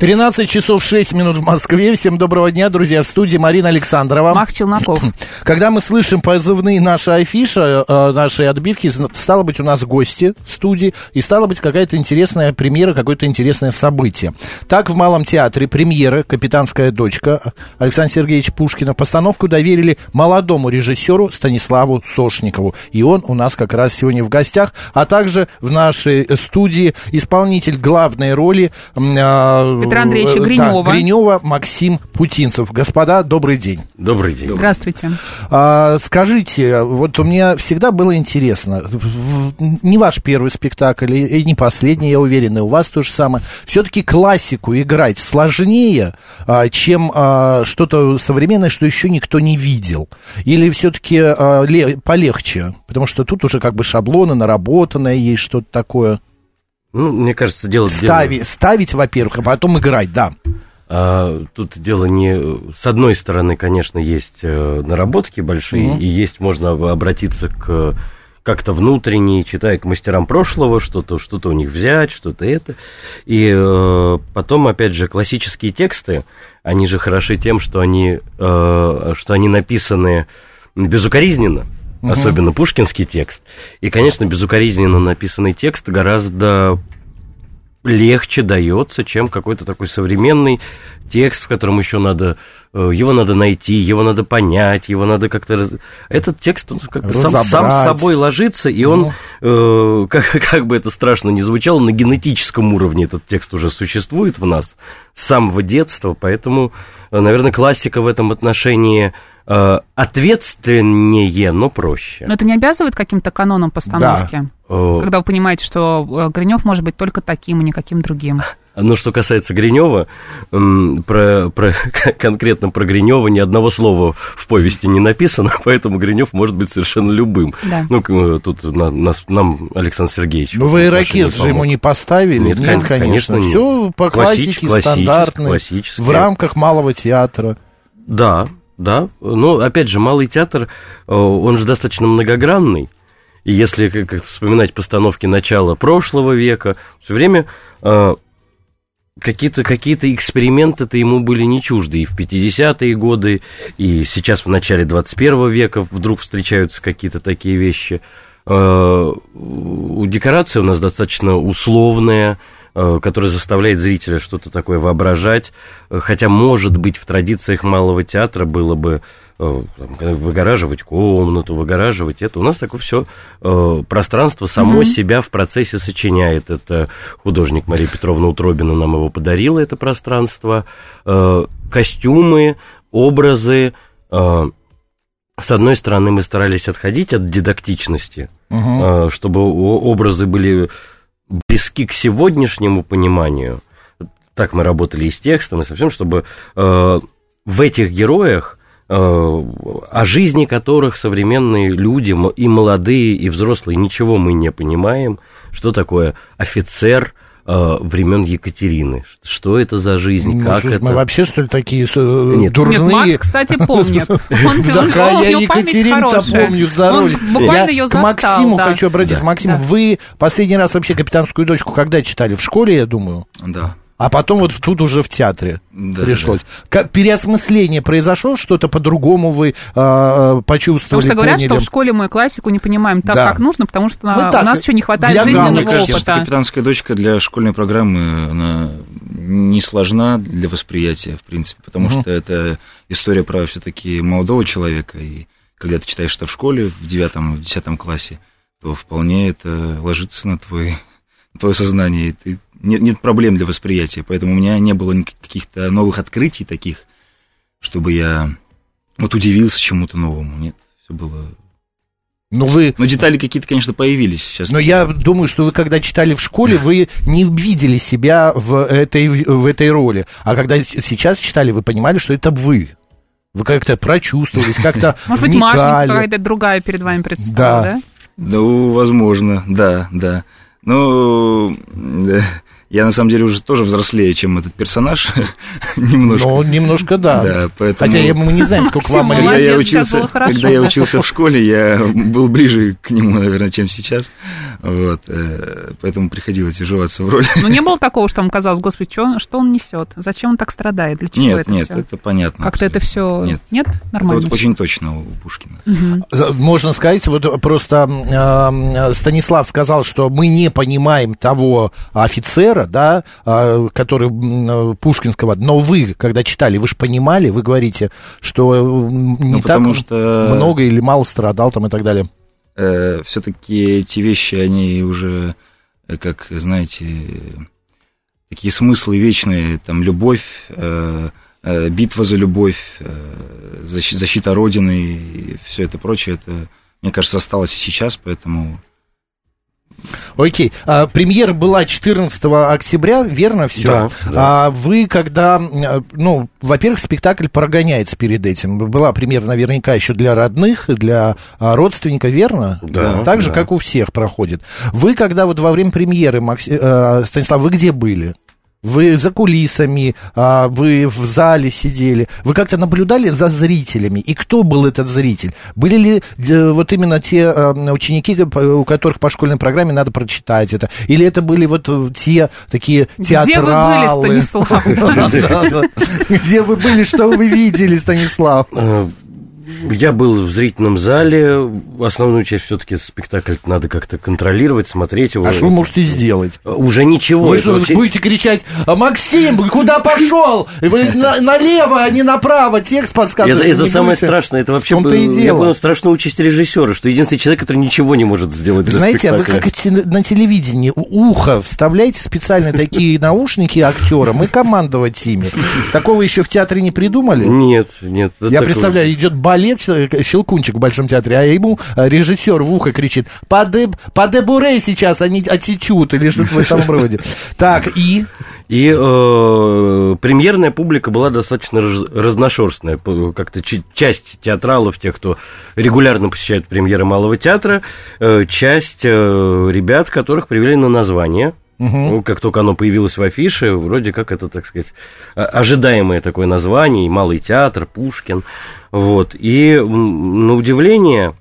13 часов 6 минут в Москве. Всем доброго дня, друзья. В студии Марина Александрова. Мах Челноков. Когда мы слышим позывные наши афиша, э, наши отбивки, стало быть, у нас гости в студии, и стало быть какая-то интересная премьера, какое-то интересное событие. Так, в Малом театре премьера «Капитанская дочка» Александра Сергеевича Пушкина постановку доверили молодому режиссеру Станиславу Сошникову. И он у нас как раз сегодня в гостях, а также в нашей студии исполнитель главной роли э, Петра Андреевича Гринева. Да, Гринева Максим Путинцев. Господа, добрый день. Добрый день. Здравствуйте. А, скажите, вот у меня всегда было интересно, не ваш первый спектакль, и не последний, я уверен, и у вас то же самое. Все-таки классику играть сложнее, а, чем а, что-то современное, что еще никто не видел. Или все-таки а, полегче, потому что тут уже как бы шаблоны, наработанное есть что-то такое. Ну, мне кажется, дело... Стави, дело... Ставить, во-первых, а потом играть, да. А, тут дело не... С одной стороны, конечно, есть э, наработки большие, mm-hmm. и есть, можно обратиться к как-то внутренне, читая к мастерам прошлого, что-то что у них взять, что-то это. И э, потом, опять же, классические тексты, они же хороши тем, что они, э, что они написаны безукоризненно угу. особенно пушкинский текст. И, конечно, безукоризненно написанный текст гораздо легче дается, чем какой-то такой современный текст, в котором еще надо э, его надо найти, его надо понять, его надо как-то этот текст он как сам, сам с собой ложится, и он ну. э, как, как бы это страшно не звучало, на генетическом уровне этот текст уже существует в нас с самого детства, поэтому, наверное, классика в этом отношении Э, ответственнее, но проще. Но это не обязывает каким-то каноном постановки? Да. Когда вы понимаете, что э, Гринев может быть только таким, и никаким другим. Ну, что касается Гринева, про, про, конкретно про Гринева ни одного слова в повести не написано, поэтому Гринев может быть совершенно любым. Да. Ну, э, тут на, нас, нам Александр Сергеевич. Ну, вы ирокез же ему не поставили. Нет, нет конечно. конечно Все по классике, стандартной, в рамках малого театра. Да, да. Но, опять же, малый театр, э, он же достаточно многогранный. И если как вспоминать постановки начала прошлого века, все время э, какие-то какие эксперименты-то ему были не чужды. И в 50-е годы, и сейчас в начале 21 века вдруг встречаются какие-то такие вещи. Э, у декорации у нас достаточно условная, Э, который заставляет зрителя что-то такое воображать, э, хотя, может быть, в традициях малого театра было бы выгораживать комнату, выгораживать это. У нас такое все пространство само mm-hmm. себя в процессе сочиняет. Это художник Мария Петровна Утробина нам его подарила, это пространство. Костюмы, образы. С одной стороны, мы старались отходить от дидактичности, mm-hmm. чтобы образы были близки к сегодняшнему пониманию, так мы работали и с текстом, и со всем, чтобы э, в этих героях, э, о жизни которых современные люди, и молодые, и взрослые, ничего мы не понимаем, что такое офицер – э, времен Екатерины. Что это за жизнь? Ну, как это? Мы вообще, что ли, такие э, Нет. дурные? Нет, Макс, кстати, помнит. Он, да, я Екатерину-то помню, здоровье. буквально ее застал. К Максиму хочу обратиться. Максим, вы последний раз вообще «Капитанскую дочку» когда читали? В школе, я думаю? Да. А потом вот тут уже в театре да, пришлось. Да. Переосмысление произошло, что-то по-другому вы э, почувствовали, Потому что говорят, поняли. что в школе мы классику не понимаем так, да. как нужно, потому что ну, так, у нас еще не хватает для жизненного мне кажется, опыта. Что «Капитанская дочка» для школьной программы она не сложна для восприятия, в принципе, потому угу. что это история про все-таки молодого человека, и когда ты читаешь это в школе, в девятом, в десятом классе, то вполне это ложится на твой твое сознание, и ты, нет, нет проблем для восприятия, поэтому у меня не было каких-то новых открытий таких, чтобы я вот удивился чему-то новому, нет, все было... Ну, вы... Но детали какие-то, конечно, появились сейчас. Но я думаю, что вы, когда читали в школе, вы не видели себя в этой, в этой роли. А когда сейчас читали, вы понимали, что это вы. Вы как-то прочувствовались, как-то Может быть, Машенька какая-то другая перед вами представила, да? Ну, возможно, да, да. Ну, я на самом деле уже тоже взрослее, чем этот персонаж. немножко. Ну, немножко, да. да поэтому... Хотя мы не знаем, сколько вам лет. Когда, я учился, когда я учился в школе, я был ближе к нему, наверное, чем сейчас. Вот, э, поэтому приходилось вживаться в роль. Ну, не было такого, что вам казалось, господи, что, что он несет? Зачем он так страдает? Для чего нет, это нет, все? это понятно. Как-то это все... Нет, нет? Нормально. Это вот очень точно у Пушкина. Угу. Можно сказать, вот просто э, Станислав сказал, что мы не понимаем того офицера, да, э, который э, Пушкинского, но вы, когда читали, вы же понимали, вы говорите, что э, не ну, так что... много или мало страдал там и так далее. Э, все-таки эти вещи, они уже, э, как, знаете, такие смыслы вечные, там, любовь, э, э, битва за любовь, э, защита Родины и все это прочее, это, мне кажется, осталось и сейчас, поэтому Окей. А, премьера была 14 октября, верно все? Да, да. А вы когда, ну, во-первых, спектакль прогоняется перед этим. Была премьера наверняка еще для родных, для а, родственника, верно? Да. Так же, да. как у всех проходит. Вы когда вот во время премьеры, Макси... э, Станислав, вы где были? Вы за кулисами, а, вы в зале сидели. Вы как-то наблюдали за зрителями? И кто был этот зритель? Были ли э, вот именно те а, ученики, у которых по школьной программе надо прочитать это? Или это были вот э, те такие театралы? Где вы были, Станислав? Где вы были, что вы видели, Станислав? Э, я был в зрительном зале. Основную часть все-таки спектакль надо как-то контролировать, смотреть его. А что вы можете сделать? Уже ничего. Вы что, вообще... будете кричать, «А, Максим, куда пошел? Вы на, налево, а не направо, текст подсказывает. Это, это самое будете... страшное. Это вообще -то и дело. Я страшно участь режиссера, что единственный человек, который ничего не может сделать для Знаете, а вы как на телевидении, ухо вставляете специально такие наушники актерам и командовать ими. Такого еще в театре не придумали? Нет, нет. Я представляю, идет балет лет Щелкунчик в Большом театре, а ему э, режиссер в ухо кричит, поде, подебуре сейчас, а не аттитюд или что-то в этом роде. Так, и... И э, премьерная публика была достаточно раз, разношерстная. Как-то часть театралов, тех, кто регулярно посещает премьеры Малого театра, э, часть э, ребят, которых привели на название Угу. Ну, как только оно появилось в афише, вроде как это, так сказать, ожидаемое такое название, Малый театр, Пушкин. Вот. И на удивление,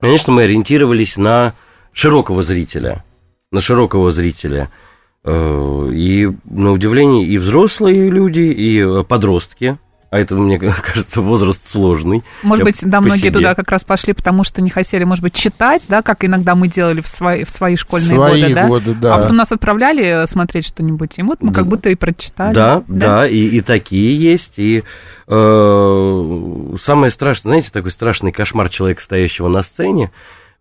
конечно, мы ориентировались на широкого зрителя. На широкого зрителя. Э, и на удивление и взрослые люди, и подростки а это, мне кажется, возраст сложный. Может быть, да, многие себе. туда как раз пошли, потому что не хотели, может быть, читать, да, как иногда мы делали в свои, в свои школьные свои годы, да? годы, да. А потом нас отправляли смотреть что-нибудь, и вот мы да. как будто и прочитали. Да, да, да и, и такие есть, и э, самое страшное, знаете, такой страшный кошмар человека, стоящего на сцене,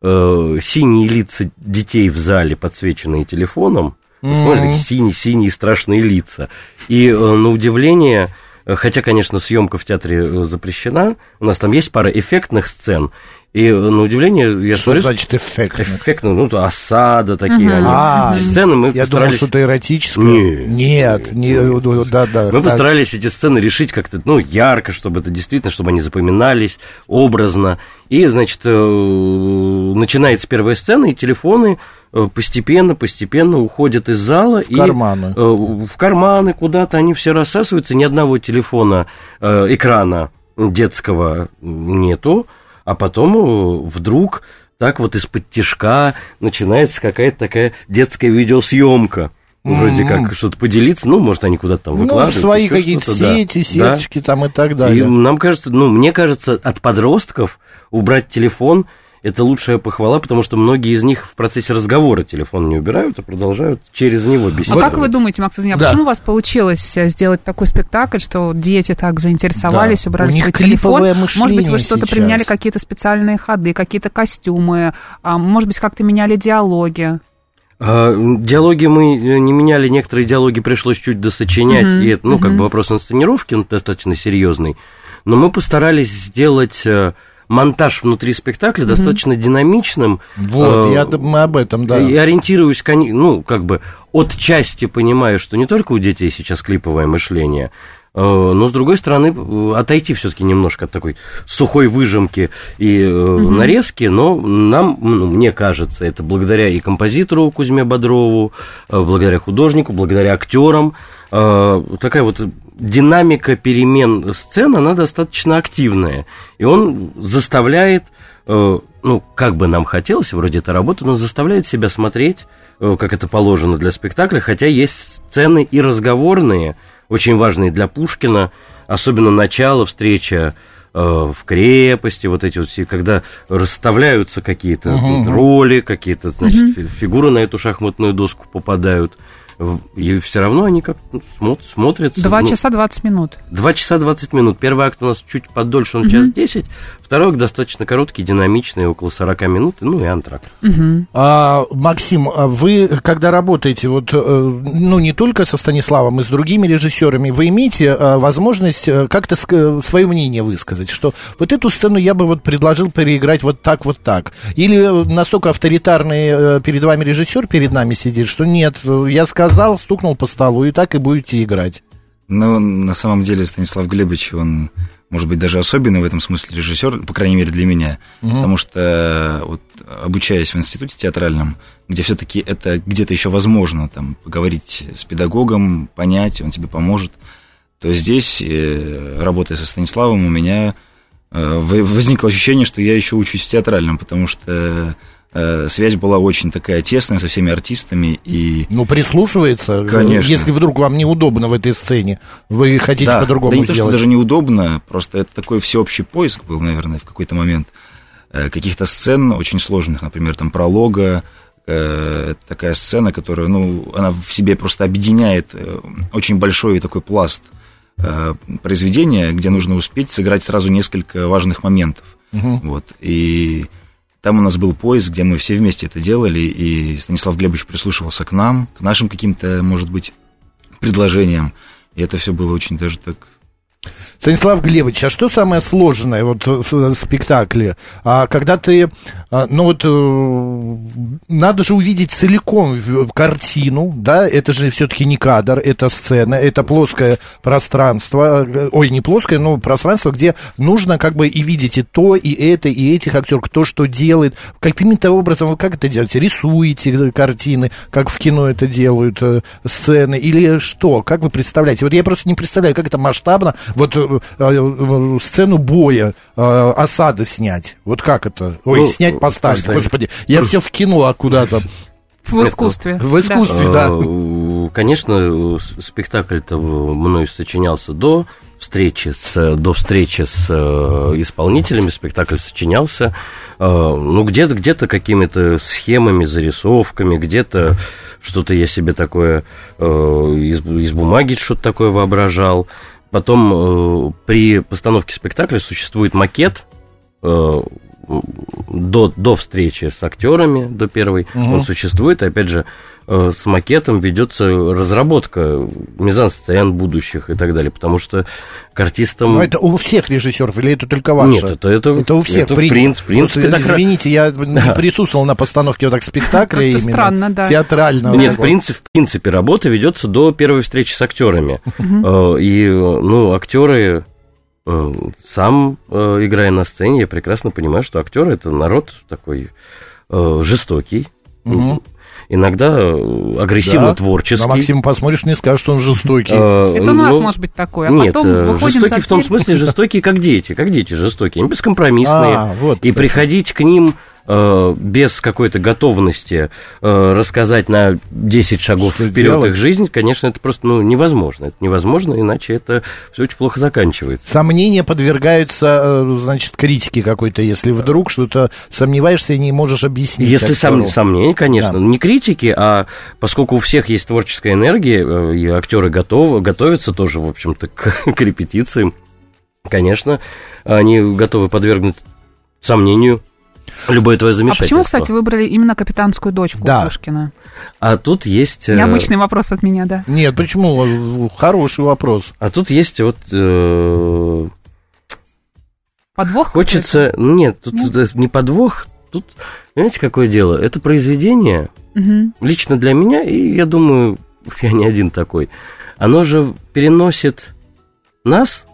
э, синие лица детей в зале, подсвеченные телефоном, mm-hmm. смотрите, синие-синие страшные лица, и э, на удивление Хотя, конечно, съемка в театре э, запрещена. У нас там есть пара эффектных сцен. И на удивление... Я что смотрю, значит эффектных? Эффектно, ну, осада такие. Угу. Они, а, сцены мы я постарались... думал, что-то эротическое. Нет, нет, не, да, да. Мы так. постарались эти сцены решить как-то, ну, ярко, чтобы это действительно, чтобы они запоминались, образно. И, значит, э, начинается первая сцена, и телефоны э, постепенно, постепенно уходят из зала. В и карманы. В карманы куда-то они все рассасываются, ни одного телефона, экрана детского нету а потом э, вдруг так вот из-под тишка начинается какая-то такая детская видеосъемка. Ну, вроде mm-hmm. как что-то поделиться, ну, может, они куда-то там выкладывают. Ну, свои какие-то сети, да. сеточки да. там и так далее. И нам кажется, ну, мне кажется, от подростков убрать телефон – это лучшая похвала, потому что многие из них в процессе разговора телефон не убирают, а продолжают через него беседовать. А как вы думаете, Макс Зиня, да. почему у вас получилось э, сделать такой спектакль, что дети так заинтересовались, да. убрали свой телефон? Может быть, вы что-то применяли, какие-то специальные ходы, какие-то костюмы, а, может быть, как-то меняли диалоги? А, диалоги мы э, не меняли, некоторые диалоги пришлось чуть досочинять, mm-hmm. и это, ну, mm-hmm. как бы вопрос инсценировки, он достаточно серьезный, но мы постарались сделать э, монтаж внутри спектакля mm-hmm. достаточно динамичным. Вот, э, я, мы об этом, да. И ориентируюсь, ну, как бы, от части понимаю, что не только у детей сейчас клиповое мышление, но, с другой стороны, отойти все-таки немножко от такой сухой выжимки и угу. нарезки, но нам, ну, мне кажется, это благодаря и композитору Кузьме Бодрову, благодаря художнику, благодаря актерам, такая вот динамика перемен сцен, она достаточно активная. И он заставляет, ну, как бы нам хотелось, вроде это работа, но заставляет себя смотреть, как это положено для спектакля, хотя есть сцены и разговорные, очень важные для Пушкина, особенно начало встречи э, в крепости, вот эти вот все, когда расставляются какие-то uh-huh. роли, какие-то, значит, uh-huh. фигуры на эту шахматную доску попадают и все равно они как смотрятся. Два ну, часа двадцать минут. Два часа двадцать минут. Первый акт у нас чуть подольше, он угу. час десять. Второй достаточно короткий, динамичный, около 40 минут, ну и антракт. Угу. А, Максим, а вы, когда работаете, вот, э, ну, не только со Станиславом, и с другими режиссерами, вы имеете а, возможность э, как-то свое мнение высказать, что вот эту сцену я бы вот предложил переиграть вот так, вот так. Или настолько авторитарный перед вами режиссер перед нами сидит, что нет, я сказал, сказал, стукнул по столу, и так и будете играть. Ну, на самом деле, Станислав Глебович, он, может быть, даже особенный в этом смысле режиссер, по крайней мере, для меня. Угу. Потому что, вот, обучаясь в институте театральном, где все-таки это где-то еще возможно, там, поговорить с педагогом, понять, он тебе поможет, то здесь, э, работая со Станиславом, у меня э, возникло ощущение, что я еще учусь в театральном, потому что Э, связь была очень такая тесная со всеми артистами и... Ну, прислушивается, э, Конечно. если вдруг вам неудобно в этой сцене, вы хотите да, по-другому да не сделать. то, что даже неудобно, просто это такой всеобщий поиск был, наверное, в какой-то момент. Э, каких-то сцен очень сложных, например, там пролога, это такая сцена, которая, ну, она в себе просто объединяет очень большой такой пласт произведения, где нужно успеть сыграть сразу несколько важных моментов. Угу. Вот, и там у нас был поезд, где мы все вместе это делали, и Станислав Глебович прислушивался к нам, к нашим каким-то, может быть, предложениям. И это все было очень даже так Станислав Глебович, а что самое сложное вот в спектакле? А когда ты, а, ну вот, э, надо же увидеть целиком картину, да, это же все-таки не кадр, это сцена, это плоское пространство, ой, не плоское, но пространство, где нужно как бы и видеть и то, и это, и этих актеров, кто что делает, каким-то образом вы как это делаете? Рисуете картины, как в кино это делают, э, сцены, или что? Как вы представляете? Вот я просто не представляю, как это масштабно, вот э, э, сцену боя, э, осады снять. Вот как это? Ой, ну, снять, поставить. поставить. Господи, я все в кино а куда-то. В искусстве. В искусстве, да. да. Конечно, спектакль-то мной сочинялся до встречи с, до встречи с исполнителями спектакль сочинялся, ну, где-то где какими-то схемами, зарисовками, где-то что-то я себе такое из, из бумаги что-то такое воображал. Потом э, при постановке спектакля существует макет э, до, до встречи с актерами, до первой. Угу. Он существует, опять же, Э, с макетом ведется разработка мизансцен будущих и так далее, потому что к артистам... Но это у всех режиссеров или это только ваше? Нет, это, это, это у всех. Это принц, принц, принц Извините, я да. не присутствовал на постановке вот так спектакля именно. странно, да. Театрального. Нет, в принципе, в принципе, работа ведется до первой встречи с актерами. Э, и, ну, актеры э, сам играя на сцене, я прекрасно понимаю, что актеры это народ такой жестокий, угу иногда э, агрессивно да, творческий. На Максима посмотришь, не скажешь, что он жестокий. Э, Это у нас может быть такое. А нет, э, жестокий в том смысле, жестокий как дети, как дети жестокие, они бескомпромиссные. А, вот, и приходить к ним Э, без какой-то готовности э, рассказать на 10 шагов Что вперед делать? их жизнь, конечно, это просто ну, невозможно. Это невозможно, иначе это все очень плохо заканчивается. Сомнения подвергаются, э, значит, критике какой-то, если вдруг что-то сомневаешься и не можешь объяснить. Если сом, сомнения, конечно, да. не критики, а поскольку у всех есть творческая энергия, и актеры готовы, готовятся тоже, в общем-то, к, к репетициям, конечно, они готовы подвергнуть сомнению Любое твое замешательство. А почему, кстати, выбрали именно капитанскую дочку да. Пушкина? А тут есть... Э, Необычный вопрос от меня, да. Нет, почему? Хороший вопрос. А тут есть вот... Э... Подвох? Хочется... Нет, тут Нет? не подвох. Тут, понимаете, какое дело? Это произведение, угу. лично для меня, и я думаю, я не один такой, оно же переносит нас,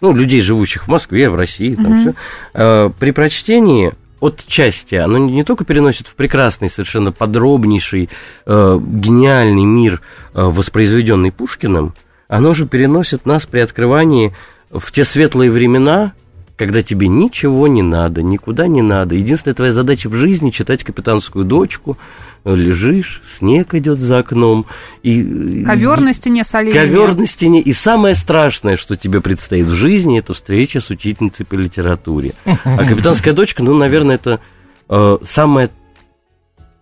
ну, людей, живущих в Москве, в России, там угу. все, э, при прочтении от части, оно не только переносит в прекрасный, совершенно подробнейший, э, гениальный мир, э, воспроизведенный Пушкиным, оно же переносит нас при открывании в те светлые времена, когда тебе ничего не надо, никуда не надо. Единственная твоя задача в жизни читать капитанскую дочку, лежишь, снег идет за окном. И, ковер на стене с оленями. Ковер на стене. И самое страшное, что тебе предстоит в жизни, это встреча с учительницей по литературе. А капитанская дочка, ну, наверное, это э, самое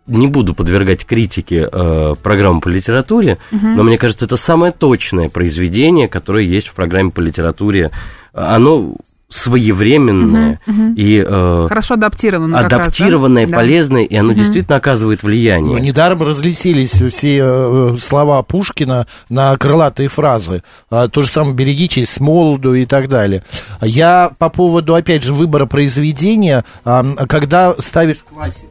не буду подвергать критике э, программу по литературе, угу. но мне кажется, это самое точное произведение, которое есть в программе по литературе. Оно своевременное угу, угу. и э, хорошо адаптированное, адаптированное, раз, да? полезное, и оно угу. действительно оказывает влияние. Ну, недаром разлетелись все э, слова Пушкина на крылатые фразы. А, то же самое «берегитесь с молоду» и так далее. Я по поводу, опять же, выбора произведения, когда ставишь классику,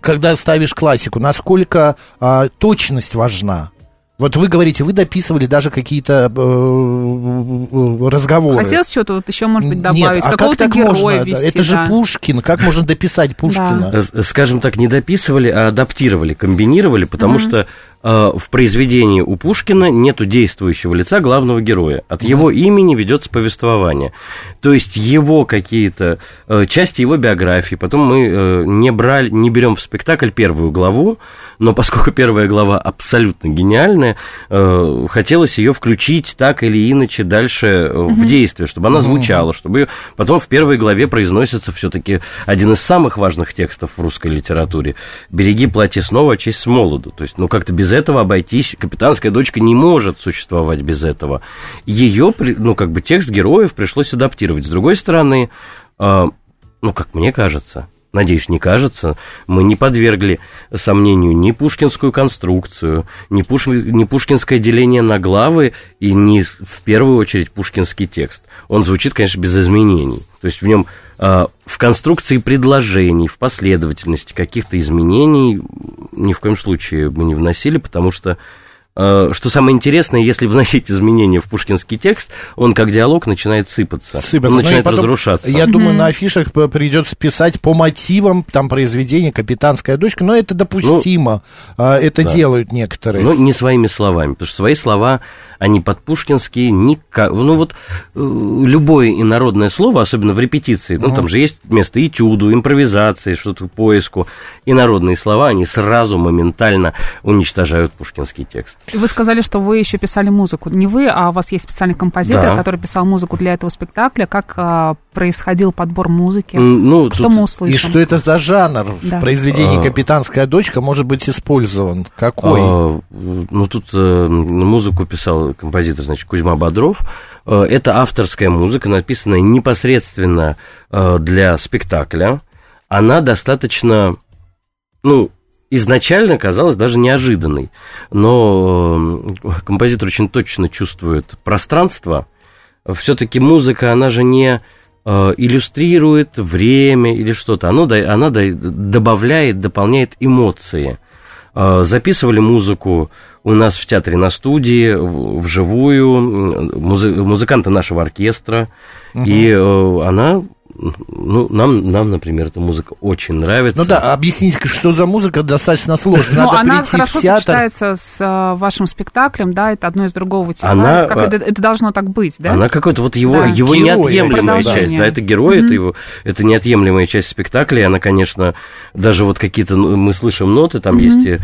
когда ставишь классику, насколько а, точность важна? Вот вы говорите, вы дописывали даже какие-то э, э разговоры. Хотелось что-то вот еще, может быть, добавить, Нет, а как героя можно? ввести. Это да. же Пушкин, как можно дописать Пушкина? Да. Э, скажем так, не дописывали, а адаптировали, комбинировали, потому угу. что Э, в произведении у Пушкина нету действующего лица главного героя. От его имени ведется повествование. То есть его какие-то э, части его биографии. Потом мы э, не брали, не берем в спектакль первую главу, но поскольку первая глава абсолютно гениальная, хотелось ее включить так или иначе дальше в действие, чтобы она звучала, чтобы потом в первой главе произносится все-таки один из самых важных текстов в русской литературе. «Береги платье снова, честь с молоду». То есть, ну, как-то без этого обойтись. Капитанская дочка не может существовать без этого. Ее, ну, как бы текст героев пришлось адаптировать. С другой стороны, э, ну, как мне кажется, надеюсь, не кажется, мы не подвергли сомнению ни пушкинскую конструкцию, ни, пуш... ни пушкинское деление на главы и не в первую очередь пушкинский текст. Он звучит, конечно, без изменений. То есть в нем а, в конструкции предложений, в последовательности каких-то изменений ни в коем случае мы не вносили, потому что Э, что самое интересное, если вносить изменения в пушкинский текст, он как диалог начинает сыпаться, сыпаться. он ну начинает потом, разрушаться. Я думаю, на афишах придется писать по мотивам там произведения «Капитанская дочка», но это допустимо, ну, это да. делают некоторые. Но не своими словами, потому что свои слова они под пушкинские никак... Ну вот э, любое инородное слово, особенно в репетиции, ну там же есть место этюду, импровизации, что-то поиску, инородные слова, они сразу моментально уничтожают пушкинский текст. Вы сказали, что вы еще писали музыку. Не вы, а у вас есть специальный композитор, да. который писал музыку для этого спектакля. Как а, происходил подбор музыки? Ну, что тут... мы услышим? И что это за жанр да. в произведении а. «Капитанская дочка» может быть использован? Какой? А, ну, тут э, музыку писал композитор, значит, Кузьма Бодров. Э, это авторская музыка, написанная непосредственно э, для спектакля. Она достаточно, ну, изначально казалась даже неожиданной, но э, композитор очень точно чувствует пространство. Все-таки музыка, она же не э, иллюстрирует время или что-то, она, она добавляет, дополняет эмоции. Э, записывали музыку у нас в театре на студии, вживую, музыканты нашего оркестра, угу. и она ну, нам, нам, например, эта музыка очень нравится. Ну да, объясните, что за музыка достаточно сложно. Ну, Надо она хорошо сочетается с а, вашим спектаклем, да, это одно из другого вытекает. Она, как это, это должно так быть, да? Она какой-то вот его, да. его герой, неотъемлемая часть, да, это герой, mm-hmm. это его, это неотъемлемая часть спектакля, и она, конечно, даже вот какие-то, ну, мы слышим ноты, там mm-hmm. есть и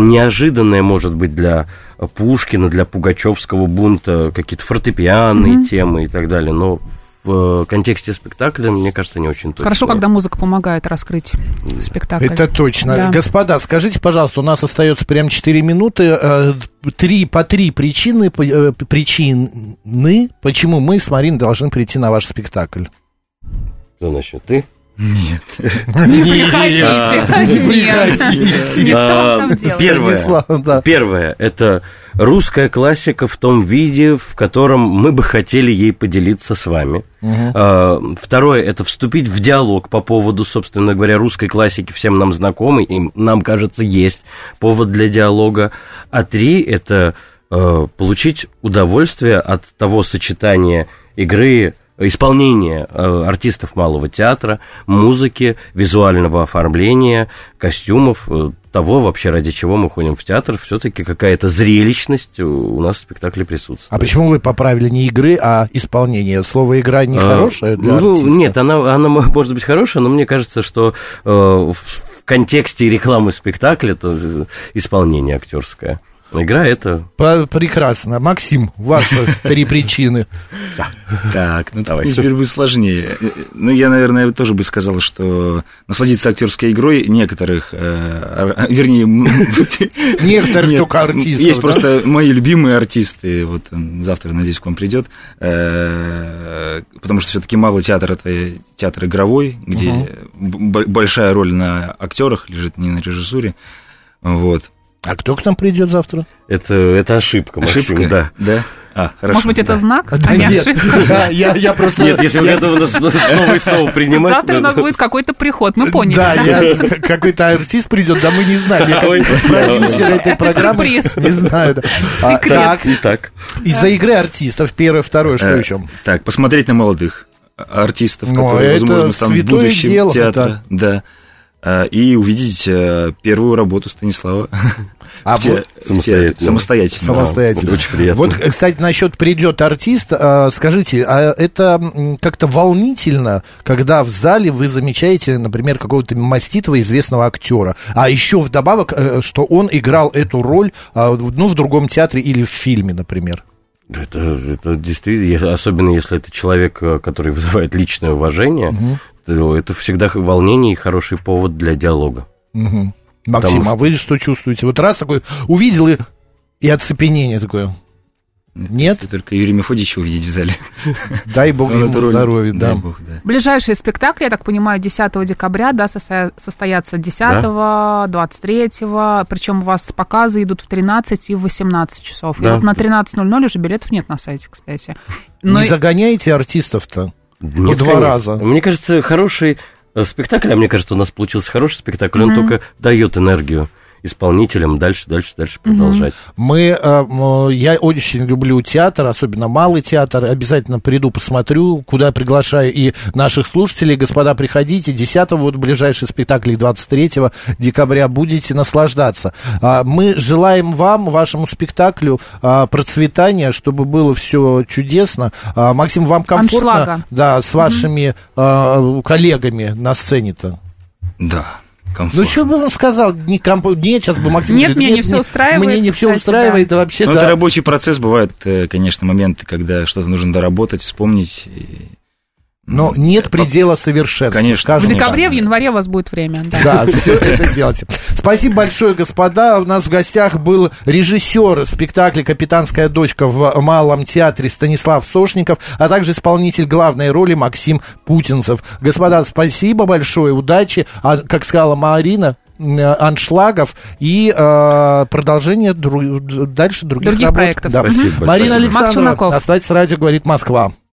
неожиданное, может быть, для Пушкина, для Пугачевского бунта, какие-то фортепианные mm-hmm. темы и так далее, но в контексте спектакля, мне кажется, не очень точно. Хорошо, когда музыка помогает раскрыть спектакль. Это точно. Да. Господа, скажите, пожалуйста, у нас остается прям 4 минуты. Э, три, по три причины, э, причины, почему мы с Мариной должны прийти на ваш спектакль. Что насчет ты? Нет. Не приходите. Не приходите. Первое. Первое. Это русская классика в том виде, в котором мы бы хотели ей поделиться с вами. Угу. Второе – это вступить в диалог по поводу, собственно говоря, русской классики, всем нам знакомой, и нам кажется, есть повод для диалога. А три – это э, получить удовольствие от того сочетания игры исполнения э, артистов малого театра, музыки, визуального оформления, костюмов, э, того вообще, ради чего мы ходим в театр, все-таки какая-то зрелищность у нас в спектакле присутствует. А почему вы поправили не игры, а исполнение? Слово игра не а, хорошее для ну, артиста? Нет, она, она может быть хорошая, но мне кажется, что э, в контексте рекламы спектакля это исполнение актерское. Игра это... Прекрасно. Максим, ваши три причины. Так, ну давай. Теперь будет сложнее. Ну, я, наверное, тоже бы сказал, что насладиться актерской игрой некоторых, э, вернее... Некоторых только артистов, Есть просто мои любимые артисты, вот завтра, надеюсь, к вам придет, э, потому что все-таки мало театра, это театр игровой, где большая роль на актерах лежит, не на режиссуре, вот. А кто к нам придет завтра? Это, это ошибка, Максим, ошибка? да. Да? А, хорошо. Может быть, это да. знак, а не нет, ошибка? Да, я, я просто... Нет, если вы готовы нас снова и снова принимать... Завтра у нас будет какой-то приход, мы поняли. Да, какой-то артист придет, да мы не знаем. Я продюсер этой программы не знаю. А, так, так. Из-за игры артистов, первое, второе, что э, еще? Так, посмотреть на молодых артистов, которые, возможно, станут будущим театра. Да. А, и увидеть э, первую работу Станислава. А те, вот самостоятельно. самостоятельно. Самостоятельно. Очень приятно. Вот, кстати, насчет придет артист, а, скажите, а это как-то волнительно, когда в зале вы замечаете, например, какого-то маститого известного актера, а еще вдобавок, э, что он играл эту роль, ну, в другом театре или в фильме, например? Это, это действительно, особенно если это человек, э, который вызывает личное уважение, угу это всегда волнение и хороший повод для диалога. Угу. Максим, Потому... а вы что чувствуете? Вот раз такой увидел и, и оцепенение такое. Нет? Если только Юрия Мефодича увидеть в зале. Дай бог ему здоровья, да. Бог, да. Ближайшие спектакли, я так понимаю, 10 декабря, да, состоятся 10, да? 23, причем у вас показы идут в 13 и в 18 часов. Да. И вот на 13.00 уже билетов нет на сайте, кстати. Но... Не загоняете артистов-то? Ну, два раза. Мне кажется, хороший э, спектакль, а мне кажется, у нас получился хороший спектакль, mm-hmm. он только дает энергию исполнителям дальше, дальше, дальше продолжать. Мы, э, я очень люблю театр, особенно малый театр. Обязательно приду, посмотрю, куда приглашаю и наших слушателей. Господа, приходите. 10 вот ближайший спектакль 23 декабря будете наслаждаться. А, мы желаем вам, вашему спектаклю а, процветания, чтобы было все чудесно. А, Максим, вам комфортно? Аншлага. Да, с вашими угу. коллегами на сцене-то? Да комфорт. Ну, что бы он сказал? Не комп... Нет, сейчас бы Максим Нет, говорит, мне нет, не все устраивает. Мне не все кстати, устраивает, да. вообще, ну, да. это рабочий процесс, бывают, э, конечно, моменты, когда что-то нужно доработать, вспомнить, но нет предела совершенства. Конечно. В декабре, в январе у вас будет время. Да, да все это сделайте. Спасибо большое, господа. У нас в гостях был режиссер спектакля «Капитанская дочка» в Малом театре Станислав Сошников, а также исполнитель главной роли Максим Путинцев. Господа, спасибо большое, удачи. А, как сказала Марина, аншлагов и э, продолжение дру, дальше других, других работ. проектов. Да. Марина Александровна, оставайтесь радио, говорит Москва.